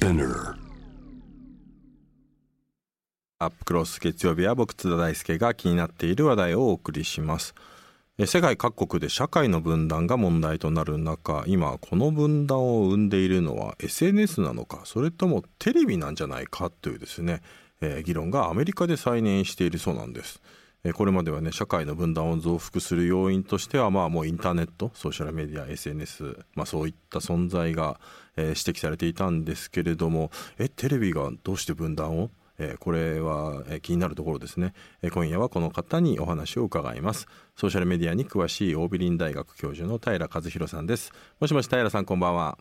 Spinner. アップクロス月曜日は僕津田大輔が気になっている話題をお送りします。世界各国で社会の分断が問題となる中今この分断を生んでいるのは SNS なのかそれともテレビなんじゃないかというですね、えー、議論がアメリカで再燃しているそうなんです。これまではね社会の分断を増幅する要因としてはまあもうインターネットソーシャルメディア SNS、まあ、そういった存在が、えー、指摘されていたんですけれどもえテレビがどうして分断を？えこれは気になるところですね、え今夜はこの方にお話を伺います。ソーシャルメディアに詳しいオービリン大学教授の平和弘さんです。もしもし平さんこんばんは。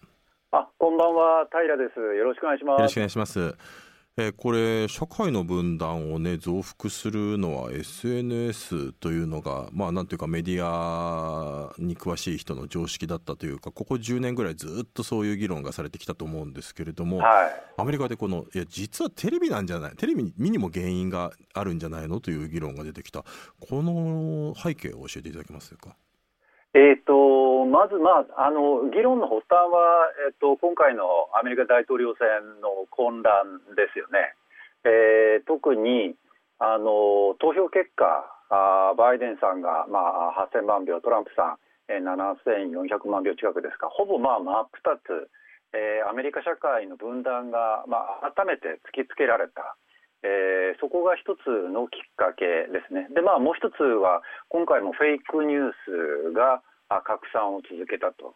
あこんばんは。平です。よろしくお願いします。よろしくお願いしますえこれ社会の分断をね増幅するのは SNS というのがまあなんていうかメディアに詳しい人の常識だったというかここ10年ぐらいずっとそういう議論がされてきたと思うんですけれども、はい、アメリカでこのいや実はテレビなんじゃないテレビにも原因があるんじゃないのという議論が出てきたこの背景を教えていただけますか？えーと、まず、まあ、あの議論の発端は、えーと、今回のアメリカ大統領選の混乱ですよね。えー、特にあの投票結果あ、バイデンさんが、まあ、8000万票、トランプさん、えー、7400万票近くですか、ほぼ、まあ、真っ二つ、えー、アメリカ社会の分断が、まあ、改めて突きつけられた。えー、そこが一つのきっかけですね。で、まあ、もう一つは、今回もフェイクニュースが拡散を続けたと。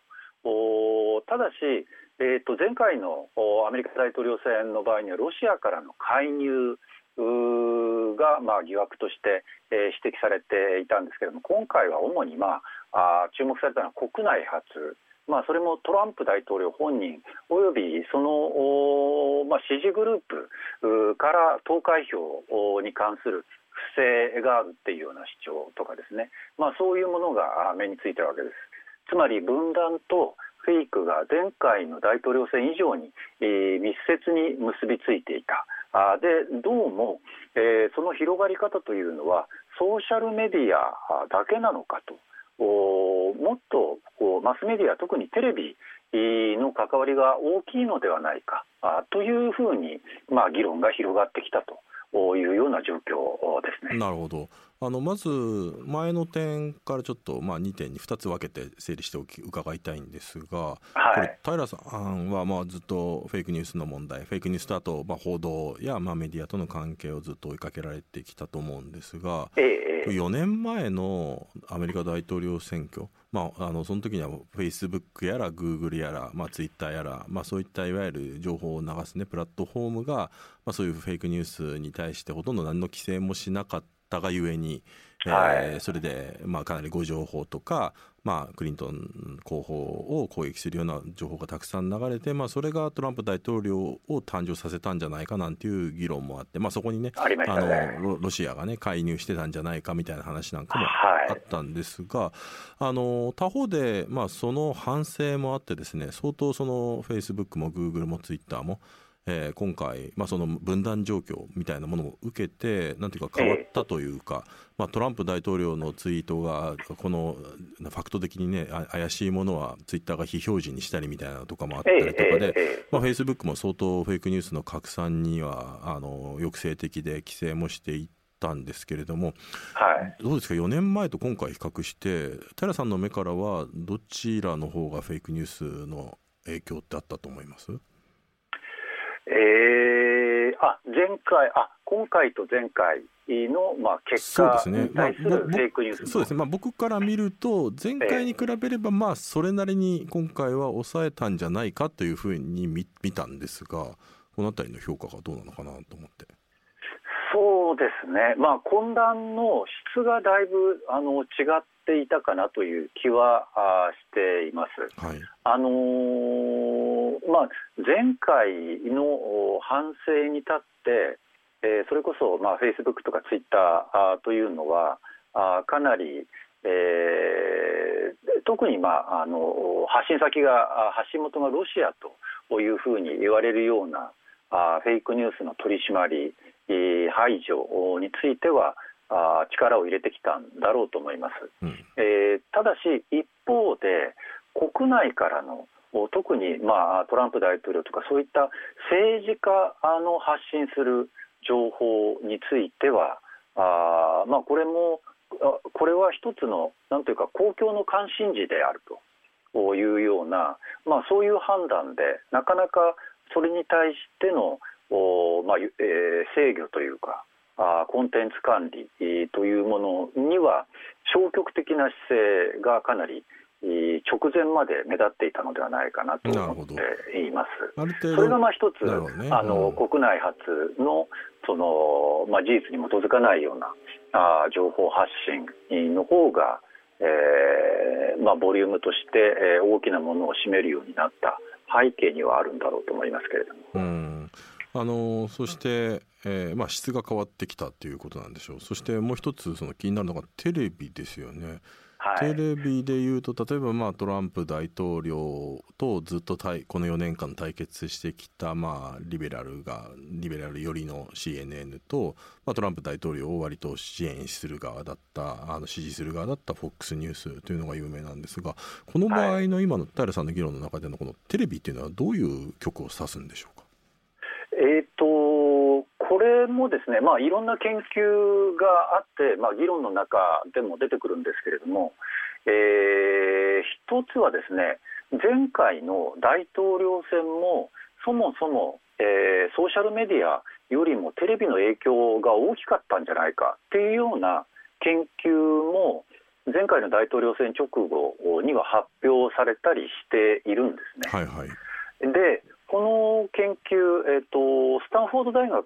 ただし、えー、と前回のアメリカ大統領選の場合にはロシアからの介入が、まあ、疑惑として、えー、指摘されていたんですけれども今回は主に、まあ、あ注目されたのは国内発まあ、それもトランプ大統領本人およびその、まあ、支持グループから投開票に関する不正があるっていうような主張とかですね、まあ、そういうものが目についてるわけです。つまり分断とフェイクが前回の大統領選以上に、えー、密接に結びついていた。あでどうも、えー、その広がり方というのはソーシャルメディアだけなのかと。もっとこうマスメディア特にテレビの関わりが大きいのではないかというふうに、まあ、議論が広がってきたというような状況ですね。なるほどあのまず前の点からちょっと、まあ、2点に2つ分けて整理しておき伺いたいんですが、はい、これ平さんはまあずっとフェイクニュースの問題フェイクニュースとあとまあ報道やまあメディアとの関係をずっと追いかけられてきたと思うんですが、ええ、4年前のアメリカ大統領選挙まあ、あのその時にはフェイスブックやらグーグルやら、まあ、ツイッターやら、まあ、そういったいわゆる情報を流す、ね、プラットフォームが、まあ、そういうフェイクニュースに対してほとんど何の規制もしなかったがゆえに、はい、えー、それで、まあ、かなり誤情報とか、まあ、クリントン候補を攻撃するような情報がたくさん流れて、まあ、それがトランプ大統領を誕生させたんじゃないかなんていう議論もあって、まあ、そこにね、あ、ね、のロシアが、ね、介入してたんじゃないかみたいな話なんかもあったんですが、はい、あの他方で、まあ、その反省もあってですね相当そのフェイスブックもグーグルもツイッターもえー、今回、まあ、その分断状況みたいなものを受けて、なんていうか変わったというか、まあ、トランプ大統領のツイートが、このファクト的にね、怪しいものはツイッターが非表示にしたりみたいなとかもあったりとかで、まあ、フェイスブックも相当フェイクニュースの拡散にはあの抑制的で規制もしていったんですけれども、はい、どうですか、4年前と今回比較して、平さんの目からは、どちらの方がフェイクニュースの影響ってあったと思います？えー、あ前回あ今回と前回の、まあ、結果に対するフェイクニュース、そうですね、まあ、僕から見ると、前回に比べれば、まあ、それなりに今回は抑えたんじゃないかというふうに見見たんですが、このあたりの評価がどうなのかなと思って。そうですね、まあ、混乱の質がだいぶあの違っていたかなという気はあしています。はい、あのー、まあ、前回の反省に立って、えー、それこそ、まあ、フェイスブックとかツイッターというのはあかなり、えー、特に、まあ、あの発信先が発信元がロシアというふうに言われるようなあフェイクニュースの取り締まり排除については力を入れてきたんだろうと思います、うん、えー、ただし一方で国内からの特に、まあ、トランプ大統領とかそういった政治家の発信する情報についてはあ、まあ、これもこれは一つのなんというか公共の関心事であるというような、まあ、そういう判断でなかなかそれに対してのお、まあえー、制御というかあコンテンツ管理というものには消極的な姿勢がかなり直前まで目立っていたのではないかなと思っています。それがまあ一つ、ね、あの、国内発のその、まあ、事実に基づかないようなあ情報発信の方が、えーまあ、ボリュームとして、えー、大きなものを占めるようになった背景にはあるんだろうと思いますけれども。うんあのそして、えーまあ、質が変わってきたということなんでしょうそしてもう一つその気になるのがテレビですよね。テレビでいうと例えばまあトランプ大統領とずっと対この4年間対決してきたまあリベラルがリベラル寄りの CNN と、まあ、トランプ大統領を割と支援する側だったあの支持する側だった FOX ニュースというのが有名なんですがこの場合の今の平さんの議論の中でのこのテレビっていうのはどういう曲を指すんでしょうか？えーとこれもですね、まあ、いろんな研究があって、まあ、議論の中でも出てくるんですけれども、えー、一つはですね前回の大統領選もそもそも、えー、ソーシャルメディアよりもテレビの影響が大きかったんじゃないかっていうような研究も前回の大統領選直後には発表されたりしているんですね。はいはい、でこの研究、えーと、スタンフォード大学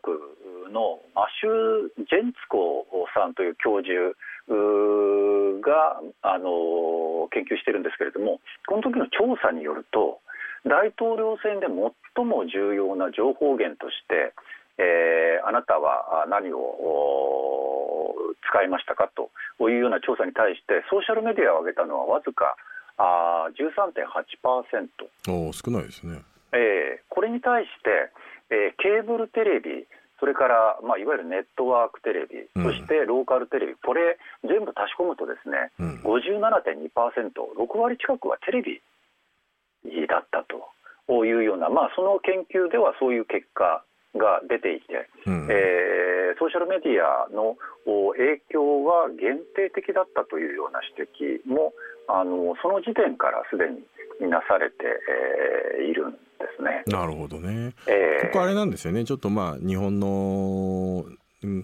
のマシュー・ジェンツコさんという教授があの研究してるんですけれどもこの時の調査によると大統領選で最も重要な情報源として、えー、あなたは何を使いましたか？というような調査に対してソーシャルメディアを上げたのはわずかあ13.8%お少ないですね。えー、これに対して、えー、ケーブルテレビそれから、まあ、いわゆるネットワークテレビ、そしてローカルテレビ、これ、全部足し込むと、ですね、うん、57.2%、6割近くはテレビだったというような、まあ、その研究ではそういう結果が出ていて、うん、えー、ソーシャルメディアの影響は限定的だったというような指摘も、あのその時点からすでになされて、えー、いるんですね。なるほどね。えー、ここあれなんですよね。ちょっとまあ日本の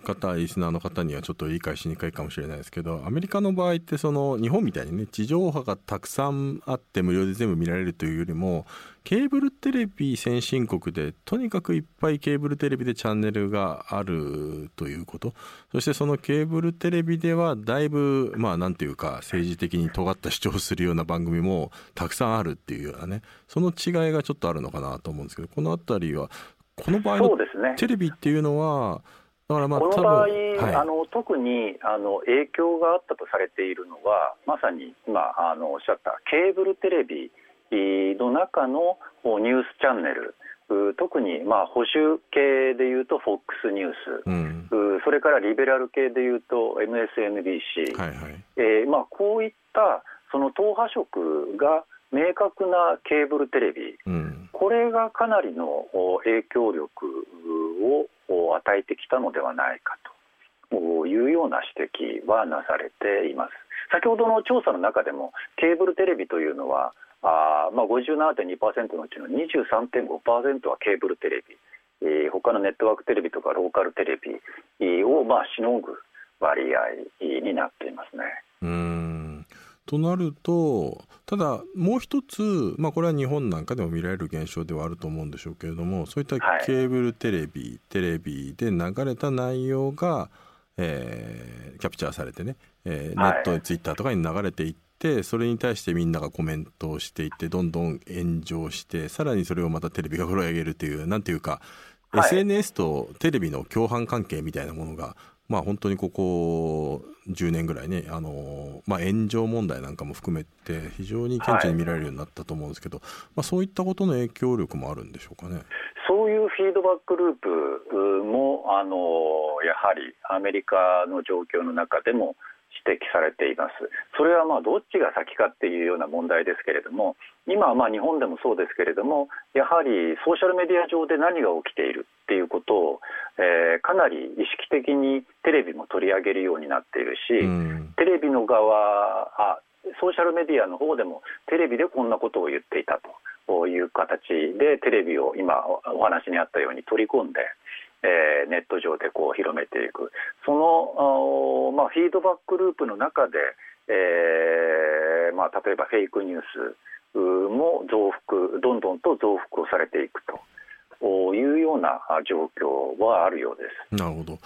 方リスナーの方にはちょっと理解しにくいかもしれないですけどアメリカの場合ってその日本みたいにね地上波がたくさんあって無料で全部見られるというよりもケーブルテレビ先進国でとにかくいっぱいケーブルテレビでチャンネルがあるということ。そしてそのケーブルテレビではだいぶまあなんていうか政治的に尖った主張するような番組もたくさんあるっていうようなねその違いがちょっとあるのかなと思うんですけどこの辺りはこの場合のテレビっていうのはだからまあこの場合、はい、あの特にあの影響があったとされているのはまさに今あのおっしゃったケーブルテレビの中のニュースチャンネル。特にまあ保守系でいうと FOX ニュース、うん、それからリベラル系でいうと MSNBC、はいはい。えーまあ、こういったその党派色が明確なケーブルテレビ、うん、これがかなりの影響力を与えてきたのではないかと。いうような指摘はなされています。先ほどの調査の中でもケーブルテレビというのはあ、まあ、57.2%のうちの23.5%はケーブルテレビ、えー、他のネットワークテレビとかローカルテレビを、まあ、しのぐ割合になっていますね。うんとなるとただもう一つ、まあ、これは日本なんかでも見られる現象ではあると思うんでしょうけれどもそういったケーブルテレビ、はい、テレビで流れた内容が、えー、キャプチャーされてね、えー、ネット、ツイッターとかに流れていってそれに対してみんながコメントをしていってどんどん炎上してさらにそれをまたテレビが拾い上げるというなんていうか、はい、SNS とテレビの共犯関係みたいなものがまあ、本当にここ10年ぐらいねあの、まあ、炎上問題なんかも含めて非常に顕著に見られるようになったと思うんですけど、はい、まあ、そういったことの影響力もあるんでしょうかね。そういうフィードバックループもあのやはりアメリカの状況の中でも指摘されています。それはまあどっちが先かっていうような問題ですけれども、今はまあ日本でもそうですけれども、やはりソーシャルメディア上で何が起きているっていうことを、えー、かなり意識的にテレビも取り上げるようになっているし、テレビの側あ、ソーシャルメディアの方でもテレビでこんなことを言っていたという形でテレビを今お話にあったように取り込んで、えー、ネット上でこう広めていく。その、まあ、フィードバックループの中で、えーまあ、例えばフェイクニュースも増幅どんどんと増幅をされていくと。いうような状況はあるようです。なるほど。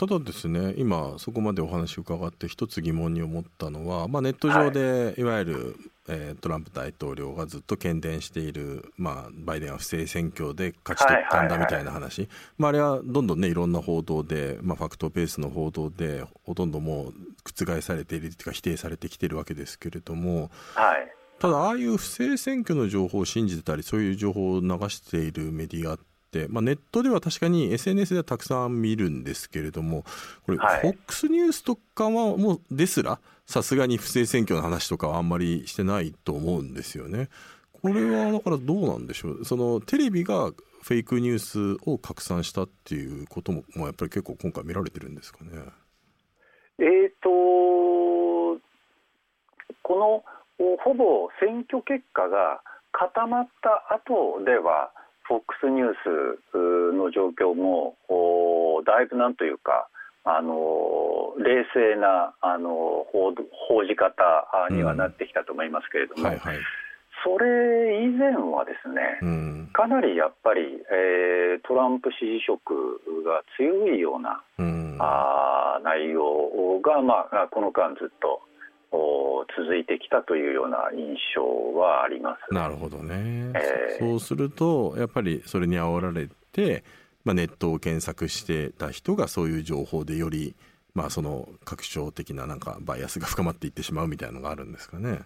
ただですね今そこまでお話を伺って一つ疑問に思ったのは、まあ、ネット上でい。わゆる、えー、トランプ大統領がずっと喧伝している、まあ、バイデンは不正選挙で勝ち取ったんだみたいな話、まあ、あれはどんどんねいろんな報道で、まあ、ファクトベースの報道でほとんどもう覆されているというか否定されてきているわけですけれども。はいただ、ああいう不正選挙の情報を信じてたり、そういう情報を流しているメディアっ、まあ、ネットでは確かに SNS ではたくさん見るんですけれどもこれ、はい、FOX ニュースとかはもうですらさすがに不正選挙の話とかはあんまりしてないと思うんですよね。これはだからどうなんでしょう？そのテレビがフェイクニュースを拡散したっていうことも、まあ、やっぱり結構今回見られてるんですかね？えーとこのほぼ選挙結果が固まった後では FOX ニュースの状況もだいぶなんというかあの冷静なあの報報じ方にはなってきたと思いますけれども、うん。はいはい、それ以前はですね、うん、かなりやっぱり、えー、トランプ支持色が強いような、うん、あ内容が、まあ、この間ずっと続いてきたというような印象はあります。なるほどね、えー、そうするとやっぱりそれに煽られて、まあ、ネットを検索してた人がそういう情報でより、まあ、その拡張的ななんかバイアスが深まっていってしまうみたいなのがあるんですかね。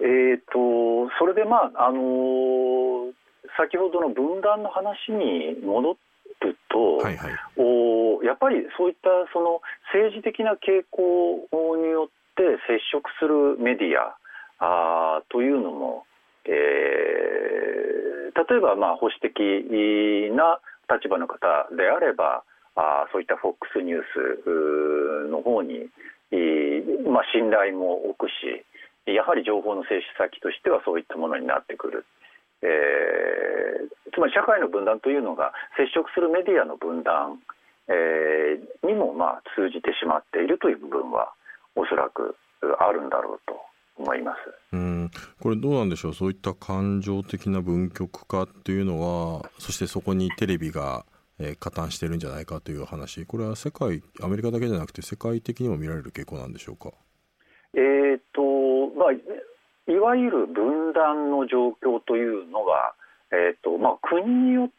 えーと、それで、まああのー、先ほどの分断の話に戻ると、はいはい、おやっぱりそういったその政治的な傾向によってって接触するメディアあというのも、えー、例えばまあ保守的な立場の方であればあそういった FOX ニュースの方に、まあ、信頼も置くしやはり情報の摂取先としてはそういったものになってくる。えー、つまり社会の分断というのが接触するメディアの分断、えー、にもまあ通じてしまっているという部分はおそらくあるんだろうと思います。うん。これどうなんでしょう？そういった感情的な分極化っていうのはそしてそこにテレビが、えー、加担してるんじゃないかという話。これは世界アメリカだけじゃなくて世界的にも見られる傾向なんでしょうか？えーとまあ、いわゆる分断の状況というのは、えーとまあ、国によって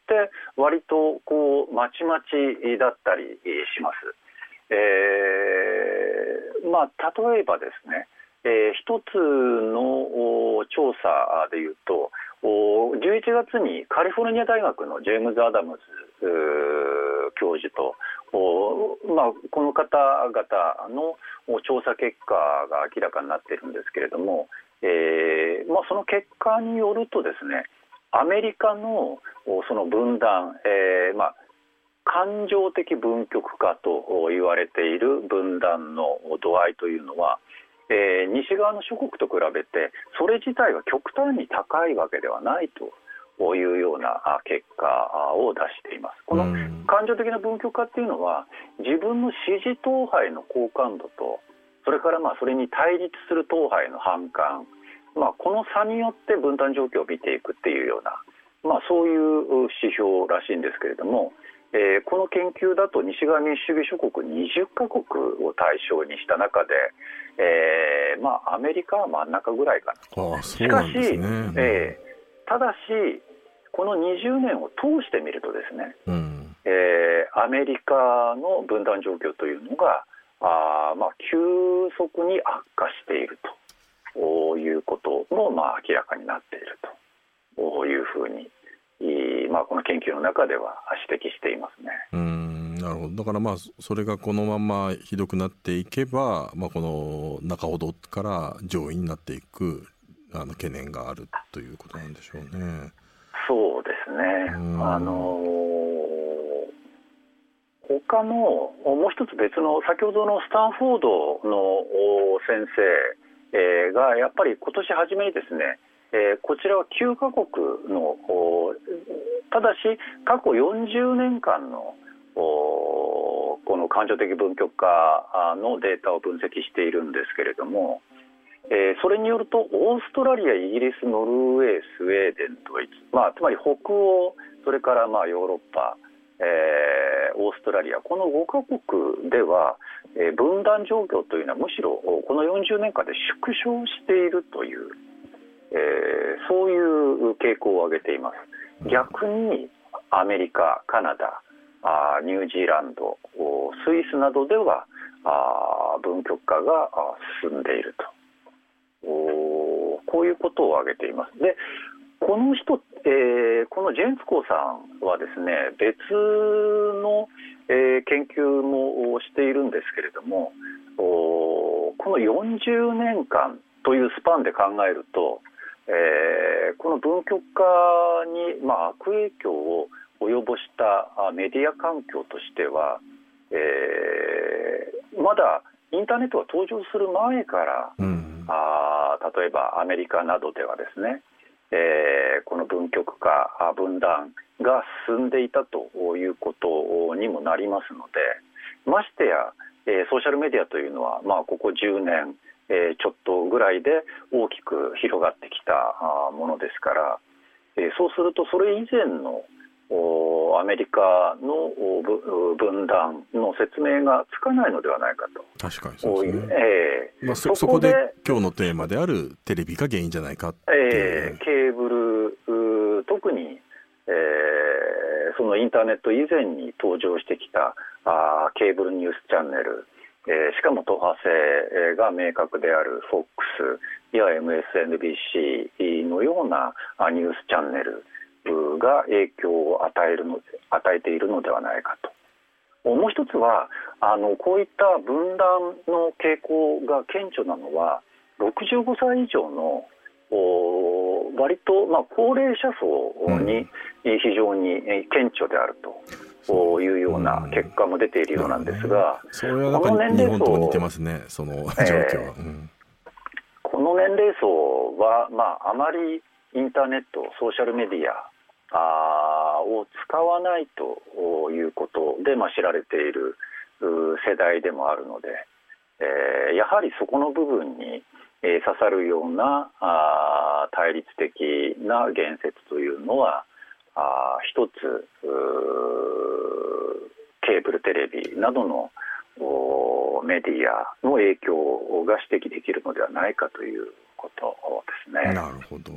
割とこうまちまちだったりします。えー、まあ、例えばですね、えー、一つの調査でいうと11月にカリフォルニア大学のジェームズ・アダムズ教授と、まあ、この方々の調査結果が明らかになっているんですけれども、えーまあ、その結果によるとですねアメリカのその分断、えーまあ、感情的分極化と言われている分断の度合いというのは、えー、西側の諸国と比べてそれ自体は極端に高いわけではないというような結果を出しています。この感情的な分極化っていうのは自分の支持党派への好感度とそれからまあそれに対立する党派への反感、まあ、この差によって分断状況を見ていくっていうような、まあ、そういう指標らしいんですけれども、えー、この研究だと西側民主主義諸国20カ国を対象にした中で、えーまあ、アメリカは真ん中ぐらいかな。と。しかし、えー、ただし、この20年を通してみるとですね、うん、えー、アメリカの分断状況というのがあ、まあ、急速に悪化しているということも、まあ、明らかになっているというふうにまあ、この研究の中では指摘していますね。うんななるほどだからまあそれがこのままひどくなっていけば、まあ、この中ほどから上位になっていくあの懸念があるということなんでしょうね。そうですね、あの他のもう一つ別の先ほどのスタンフォードの先生、えー、がやっぱり今年初めにですね、えー、こちらは9カ国のただし過去40年間のこの感情的分極化のデータを分析しているんですけれども、えー、それによるとオーストラリア、イギリス、ノルウェー、スウェーデン、ドイツ、まあ、つまり北欧、それからまあヨーロッパ、えー、オーストラリア、この5カ国では、え、分断状況というのはむしろこの40年間で縮小しているという、えー、そういう傾向を挙げています。逆にアメリカ、カナダ、あニュージーランド、スイスなどではあ分極化が進んでいると。こういうことを挙げています。でこの人、えー、このジェンツコーさんはですね別の、えー、研究もしているんですけれどもこの40年間というスパンで考えると、えー、この分極化に、まあ、悪影響を及ぼしたメディア環境としては、えー、まだインターネットが登場する前から、うん、あ例えばアメリカなどではですね、えー、この分極化分断が進んでいたということにもなりますのでましてや、えー、ソーシャルメディアというのは、まあ、ここ10年、えー、ちょっとぐらいで大きく広がってきたものですから、えー、そうするとそれ以前のアメリカの分断の説明がつかないのではないかと。確かにそうですね。えー、まあそ、そこで今日のテーマであるテレビが原因じゃないかってえー、ケーブル、特に、えー、そのインターネット以前に登場してきたあケーブルニュースチャンネル、えー、しかも党派性が明確である FOX や MSNBC のようなニュースチャンネル、が影響を与えるの与えているのではないかと。もう一つはあのこういった分断の傾向が顕著なのは65歳以上の割と、まあ、高齢者層に非常に顕著であるというような結果も出ているようなんですが、それはなんか日本と似てますね、その状況は、えーうん、この年齢層は、まあ、あまりインターネット、ソーシャルメディアあを使わないということで、まあ、知られている世代でもあるので、えー、やはりそこの部分に、えー、刺さるようなあ対立的な言説というのはあ一つケーブルテレビなどのメディアの影響が指摘できるのではないかということですね。なるほど。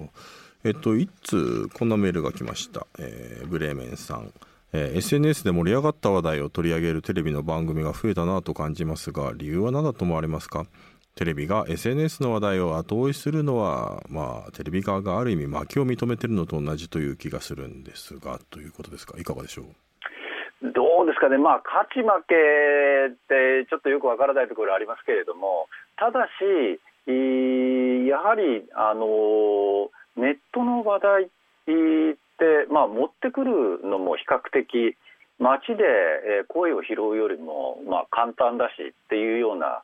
えっと、一通こんなメールが来ました、えー、ブレーメンさん、えー、SNS で盛り上がった話題を取り上げるテレビの番組が増えたなと感じますが理由は何だと思われますか？テレビが SNS の話題を後追いするのは、まあ、テレビ側がある意味負けを認めているのと同じという気がするんですがということですか？いかがでしょう？どうですかね、まあ、勝ち負けってちょっとよくわからないところありますけれどもただしやはりあのネットの話題って、まあ、持ってくるのも比較的街で声を拾うよりも、まあ、簡単だしっていうような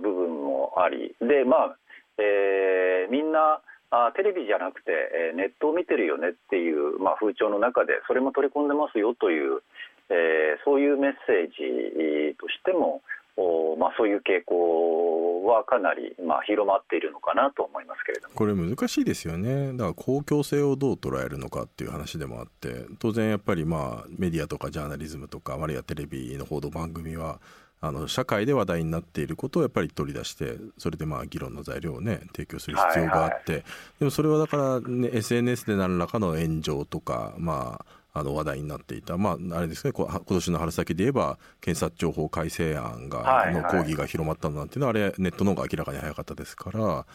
部分もあり。で、まあえー、みんなあテレビじゃなくて、えネットを見てるよねっていう、まあ、風潮の中でそれも取り込んでますよという、えー、そういうメッセージとしてもおまあ、そういう傾向はかなり、まあ、広まっているのかなと思いますけれども。これ難しいですよね。だから公共性をどう捉えるのかっていう話でもあって当然やっぱりまあメディアとかジャーナリズムとかあるいはテレビの報道番組はあの社会で話題になっていることをやっぱり取り出してそれでまあ議論の材料をね提供する必要があって、はいはい、でもそれはだから、ね、SNS で何らかの炎上とかまああの話題になっていた、まあ、あれですね、今年の春先で言えば、検察庁法改正案が、の抗議が広まったなんていうのは、あれ、ネットの方が明らかに早かったですから、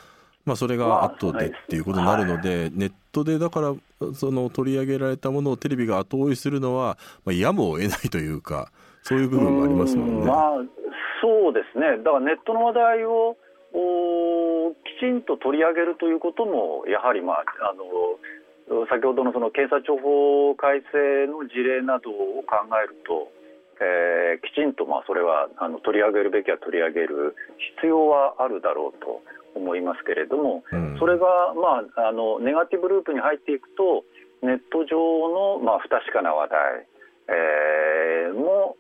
まあ、それが後でっていうことになるので、はい、ネットでだからその取り上げられたものをテレビが後追いするのは、まあ、やむを得ないというかそういう部分もありますもんね。まあ、そうですねだからネットの話題をきちんと取り上げるということもやはり、まあ、あの先ほどのその警察庁法改正の事例などを考えると、えー、きちんとまあそれはあの取り上げるべきは取り上げる必要はあるだろうと思いますけれども、うん、それが、まあ、あのネガティブループに入っていくとネット上の、まあ、不確かな話題、えー、も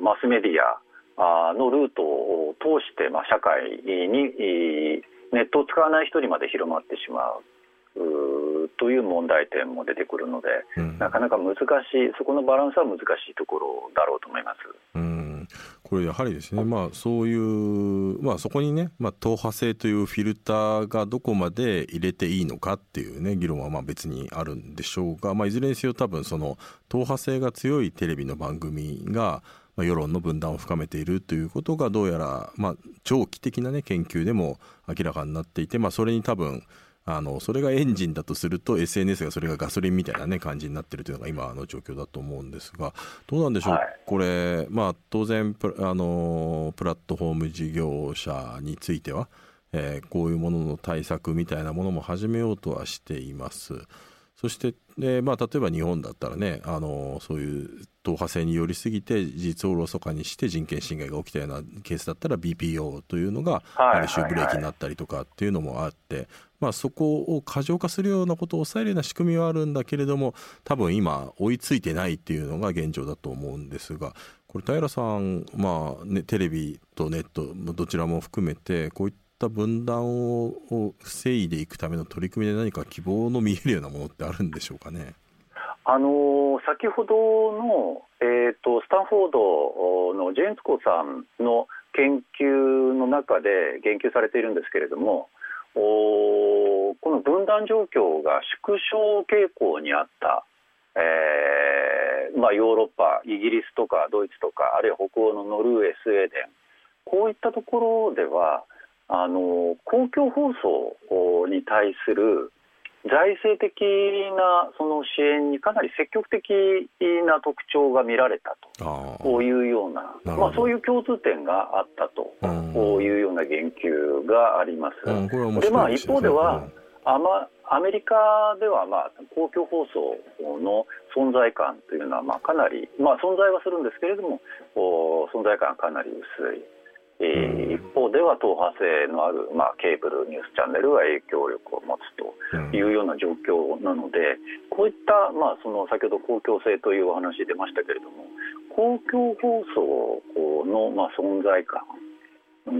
マスメディアのルートを通して、まあ、社会にネットを使わない人にまで広まってしまう。という問題点も出てくるので、うん、なかなか難しい、そこのバランスは難しいところだろうと思います。うんこれやはりですね、まあ、そういう、まあ、そこにね、まあ、党派性というフィルターがどこまで入れていいのかっていうね議論はまあ別にあるんでしょうが、まあ、いずれにせよ多分その党派性が強いテレビの番組が、ま、世論の分断を深めているということがどうやら、まあ、長期的な、ね、研究でも明らかになっていて、まあ、それに多分あのそれがエンジンだとすると SNS がそれがガソリンみたいな、ね、感じになっているというのが今の状況だと思うんですがどうなんでしょう、はい、これ、まあ、当然プあのプラットフォーム事業者については、えー、こういうものの対策みたいなものも始めようとはしています。そしてで、まあ、例えば日本だったらねあのそういう党派性によりすぎて事実をおろそかにして人権侵害が起きたようなケースだったら BPO というのがある種ブレーキになったりとかっていうのもあって、まあ、そこを過剰化するようなことを抑えるような仕組みはあるんだけれども多分今追いついてないっていうのが現状だと思うんですがこれ平さん、まあね、テレビとネットどちらも含めてこういった分断を防いでいくための取り組みで何か希望の見えるようなものってあるんでしょうかね？あの先ほどの、えーと、スタンフォードのジェーンツコさんの研究の中で言及されているんですけれどもおこの分断状況が縮小傾向にあった、えーまあ、ヨーロッパイギリスとかドイツとかあるいは北欧のノルウェースウェーデンこういったところではあの公共放送に対する財政的なその支援にかなり積極的な特徴が見られたというような、まあ、そういう共通点があったと。いうような言及があります。でまあ、一方では、あまアメリカでは、まあ、公共放送の存在感というのは、まあ、かなり、まあ、存在はするんですけれども存在感がかなり薄い。一方では党派性のある、まあ、ケーブルニュースチャンネルが影響力を持つというような状況なので、こういった、まあ、その先ほど公共性というお話出ましたけれども公共放送の、まあ、存在感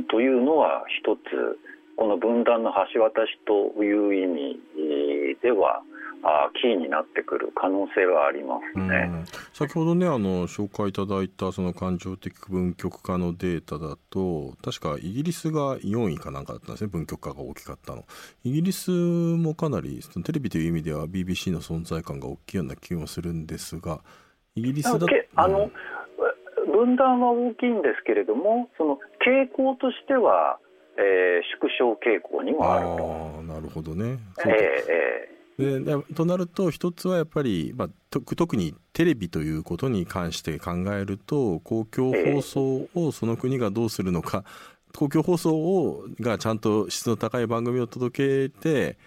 というのは一つこの分断の橋渡しという意味ではあキーになってくる可能性はありますね、先ほどねあの紹介いただいたその感情的分極化のデータだと確かイギリスが4位かなんかだったんですね分極化が大きかったの。イギリスもかなりテレビという意味では BBC の存在感が大きいような気もするんですがイギリスだと、あの、分断は大きいんですけれどもその傾向としては、えー、縮小傾向にもあると。あなるほどね。えー、えーでとなると一つはやっぱり、まあ、特にテレビということに関して考えると公共放送をその国がどうするのか、公共放送をがちゃんと質の高い番組を届けて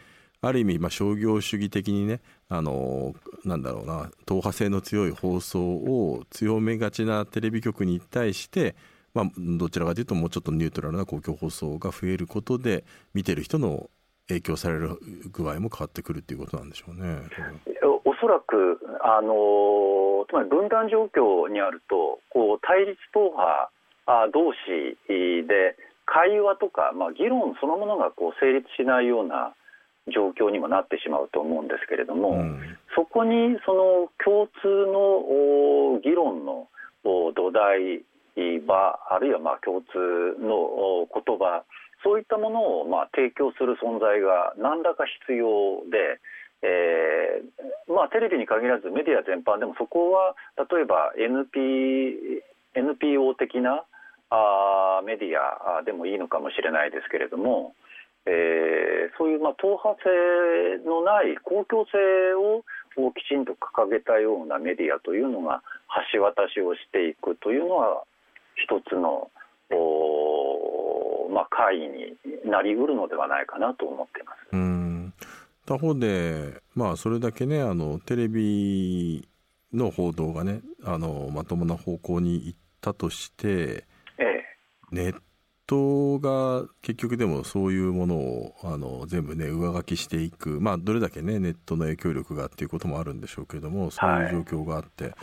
ある意味、まあ、商業主義的にねあのなんだろうな党派性の強い放送を強めがちなテレビ局に対して、まあ、どちらかというともうちょっとニュートラルな公共放送が増えることで見てる人の影響される具合も変わってくるということなんでしょうね。おそらくあのつまり分断状況にあるとこう対立党派同士で会話とか、まあ、議論そのものがこう成立しないような状況にもなってしまうと思うんですけれども、うん、そこにその共通の議論の土台場あるいはまあ共通の言葉そういったものをまあ提供する存在が何らか必要で、えーまあ、テレビに限らずメディア全般でもそこは例えば NP NPO 的なあメディアでもいいのかもしれないですけれどもえー、そういうまあ党派性のない公共性ををきちんと掲げたようなメディアというのが橋渡しをしていくというのは一つのまあ、会議になりうるのではないかなと思っています。うん。他方で、まあ、それだけねあのテレビの報道がねあのまともな方向に行ったとして、ええ、ネットが結局でもそういうものをあの全部ね上書きしていくまあどれだけねネットの影響力がっていうこともあるんでしょうけれどもそういう状況があって、はい、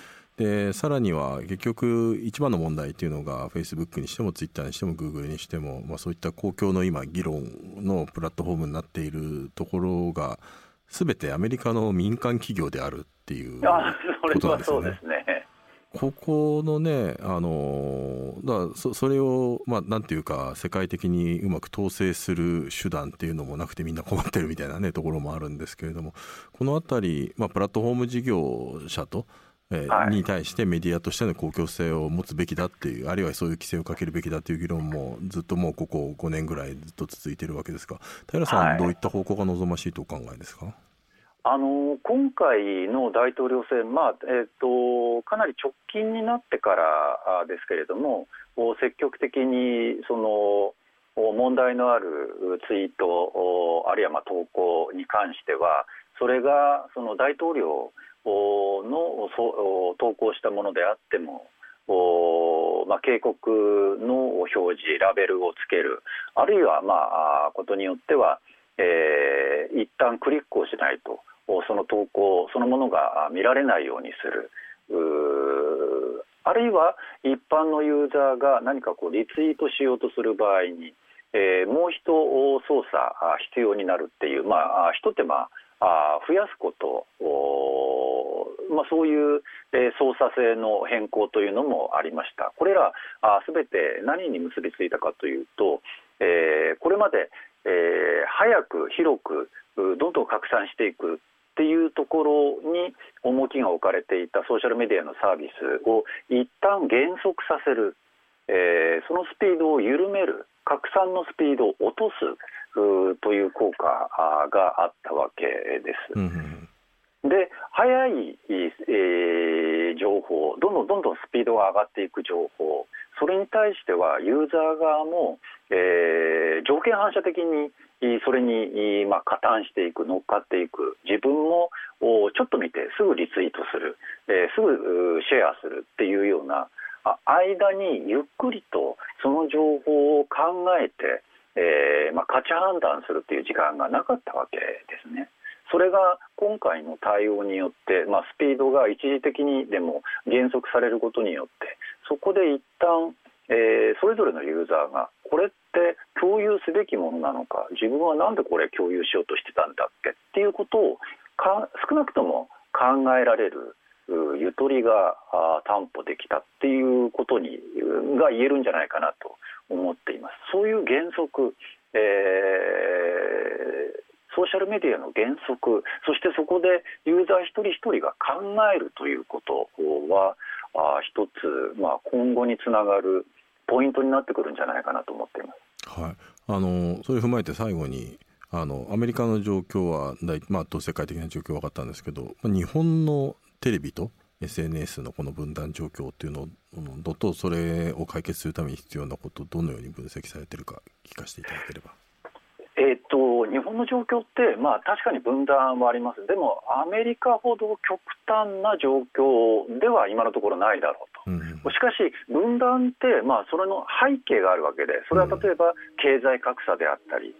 でさらには結局一番の問題っていうのがフェイスブックにしてもツイッターにしてもグーグルにしても、まあ、そういった公共の今議論のプラットフォームになっているところが全てアメリカの民間企業であるっていうことなんですよね。ここのね、あのだそそれを、まあ、なんていうか、世界的にうまく統制する手段っていうのもなくて、みんな困ってるみたいな、ね、ところもあるんですけれども、このあたり、まあ、プラットフォーム事業者と、えに対してメディアとしての公共性を持つべきだっていう、あるいはそういう規制をかけるべきだっていう議論も、ずっともうここ5年ぐらいずっと続いているわけですが、平さん、はい、どういった方向が望ましいとお考えですか？あの今回の大統領選、まあえーと、かなり直近になってからですけれども、積極的にその問題のあるツイート、あるいはまあ投稿に関しては、それがその大統領の投稿したものであっても、まあ、警告の表示、ラベルをつける、あるいは、まあ、ことによっては、えー、一旦クリックをしないと。その投稿そのものが見られないようにするあるいは一般のユーザーが何かこうリツイートしようとする場合に、えー、もう一操作必要になるっていう、まあ、一手間あ増やすことまあ、そういう、え操作性の変更というのもありました。これらすべて何に結びついたかというと、えー、これまで、えー、早く広くどんどん拡散していくっていうところに重きが置かれていたソーシャルメディアのサービスを一旦減速させる、えー、そのスピードを緩める。拡散のスピードを落とす。という効果があったわけです。うん。で早い、えー、情報どんどんどんどんスピードが上がっていく情報。それに対してはユーザー側も、えー、条件反射的にそれに、まあ、加担していく乗っかっていく。自分もちょっと見てすぐリツイートする、えー、すぐシェアするっていうような間にゆっくりとその情報を考えて、えーまあ、価値判断するっていう時間がなかったわけですね。それが今回の対応によって、まあ、スピードが一時的にでも減速されることによってそこで一旦、えー、それぞれのユーザーがこれって共有すべきものなのか自分は何でこれ共有しようとしてたんだっけっていうことをか少なくとも考えられるゆとりが担保できたっていうことにが言えるんじゃないかなと思っています。そういう原則、えーソーシャルメディアの原則そしてそこでユーザー一人一人が考えるということはあ一つ、まあ、今後につながるポイントになってくるんじゃないかなと思っています。はい、あのそれを踏まえて最後にあのアメリカの状況は大、まあ、世界的な状況分かったんですけど日本のテレビと SNS のこの分断状況っていうのとそれを解決するために必要なことどのように分析されているか聞かせていただければ。えーと、日本の状況って、まあ、確かに分断はあります、でもアメリカほど極端な状況では今のところないだろうと、うん、しかし、分断って、まあ、それの背景があるわけで、それは例えば経済格差であったり、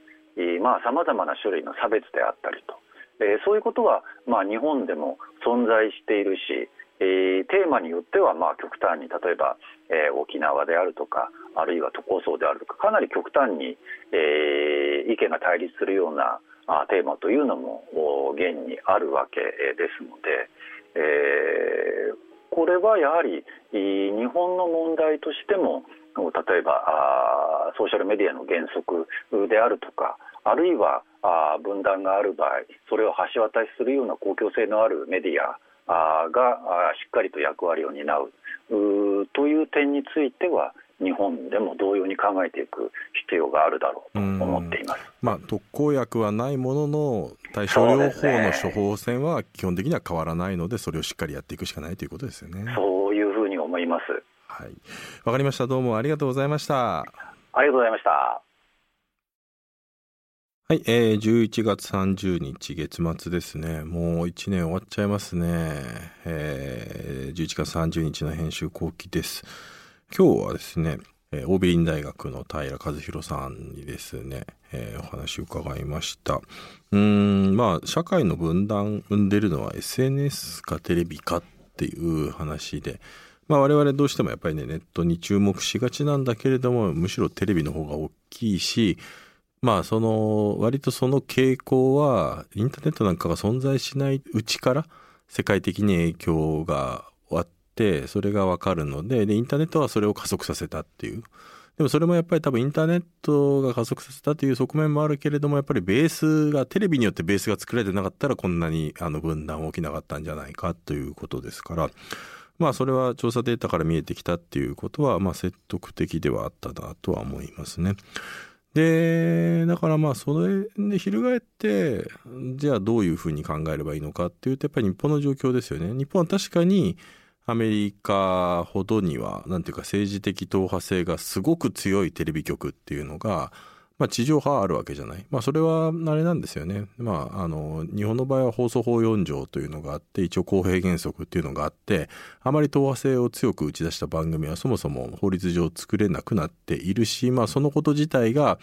さまざ、まな種類の差別であったりと、え、そういうことは、まあ、日本でも存在しているし、えー、テーマによってはまあ極端に例えば、えー、沖縄であるとかあるいは都構想であるとかかなり極端に、えー、意見が対立するようなあテーマというのも現にあるわけですので、え、これはやはり日本の問題としても例えばあソーシャルメディアの原則であるとかあるいはあ分断がある場合それを橋渡しするような公共性のあるメディアがしっかりと役割を担うという点については日本でも同様に考えていく必要があるだろうと思っています、まあ、特効薬はないものの対症療法の処方箋は基本的には変わらないのでそれをしっかりやっていくしかないということですよね。そういうふうに思います。はい、わかりました。どうもありがとうございました。ありがとうございました。はい、えー、11月30日月末ですね。もう1年終わっちゃいますね。えー、11月30日の編集後期です。今日はですね、えー、欧米院大学の平和弘さんにですね、えー、お話を伺いました。うん、まあ、社会の分断生んでるのは SNS かテレビかっていう話で、まあ我々どうしてもやっぱりね、ネットに注目しがちなんだけれども、むしろテレビの方が大きいし、まあその割とその傾向はインターネットなんかが存在しないうちから世界的に影響があってそれがわかるのででインターネットはそれを加速させたっていうでもそれもやっぱり多分インターネットが加速させたという側面もあるけれどもやっぱりベースがテレビによってベースが作られてなかったらこんなにあの分断起きなかったんじゃないかということですからまあそれは調査データから見えてきたっていうことはまあ説得的ではあったなとは思いますね。でだからまあそれで翻ってじゃあどういうふうに考えればいいのかっていうとやっぱり日本の状況ですよね。日本は確かにアメリカほどには何ていうか政治的党派性がすごく強いテレビ局っていうのがまあ、地上波あるわけじゃない。まあ、それはあれなんですよね。まあ、あの、日本の場合は放送法4条というのがあって、一応公平原則っていうのがあって、あまり党派性を強く打ち出した番組はそもそも法律上作れなくなっているし、まあ、そのこと自体が、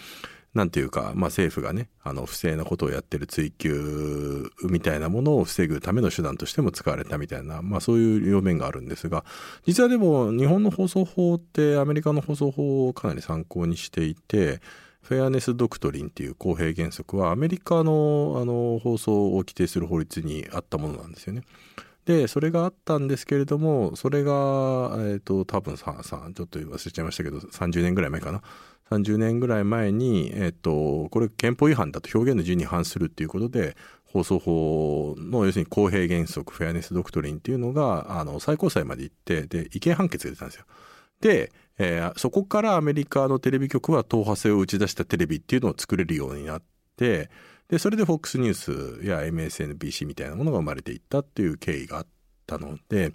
なんていうか、まあ、政府がね、あの、不正なことをやってる追及みたいなものを防ぐための手段としても使われたみたいな、まあ、そういう両面があるんですが、実はでも、日本の放送法ってアメリカの放送法をかなり参考にしていて、フェアネス・ドクトリンっていう公平原則はアメリカのあの放送を規定する法律にあったものなんですよね。で、それがあったんですけれども、それが、え、ー、と、多分さ、さ、ちょっと忘れちゃいましたけど、30年ぐらい前かな。30年ぐらい前に、え、ー、と、これ憲法違反だと表現の自由に反するっていうことで、放送法の要するに公平原則、フェアネス・ドクトリンっていうのが、あの、最高裁まで行って、で、違憲判決が出たんですよ。で、えー、そこからアメリカのテレビ局は党派性を打ち出したテレビっていうのを作れるようになってでそれで FOX ニュースや MSNBC みたいなものが生まれていったっていう経緯があったので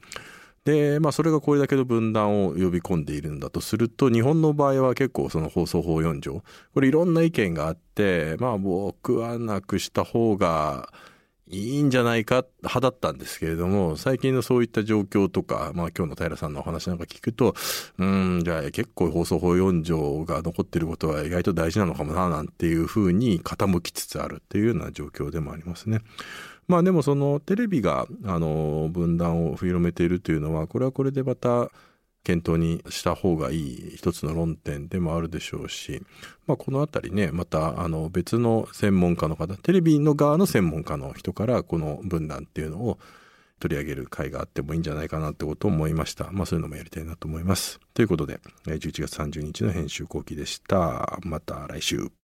で、まあ、それがこれだけの分断を呼び込んでいるんだとすると日本の場合は結構その放送法4条これいろんな意見があってまあ僕はなくした方がいいんじゃないか派だったんですけれども、最近のそういった状況とか、まあ今日の平さんのお話なんか聞くと、うん、じゃあ結構放送法4条が残ってることは意外と大事なのかもな、なんていうふうに傾きつつあるっていうような状況でもありますね。まあでもそのテレビが、あの、分断を広めているというのは、これはこれでまた、検討にした方がいい一つの論点でもあるでしょうし、まあ、この辺りねまたあの別の専門家の方テレビの側の専門家の人からこの分断っていうのを取り上げる会があってもいいんじゃないかなってことを思いました。まあそういうのもやりたいなと思います。ということで、11月30日の編集後期でした。また来週。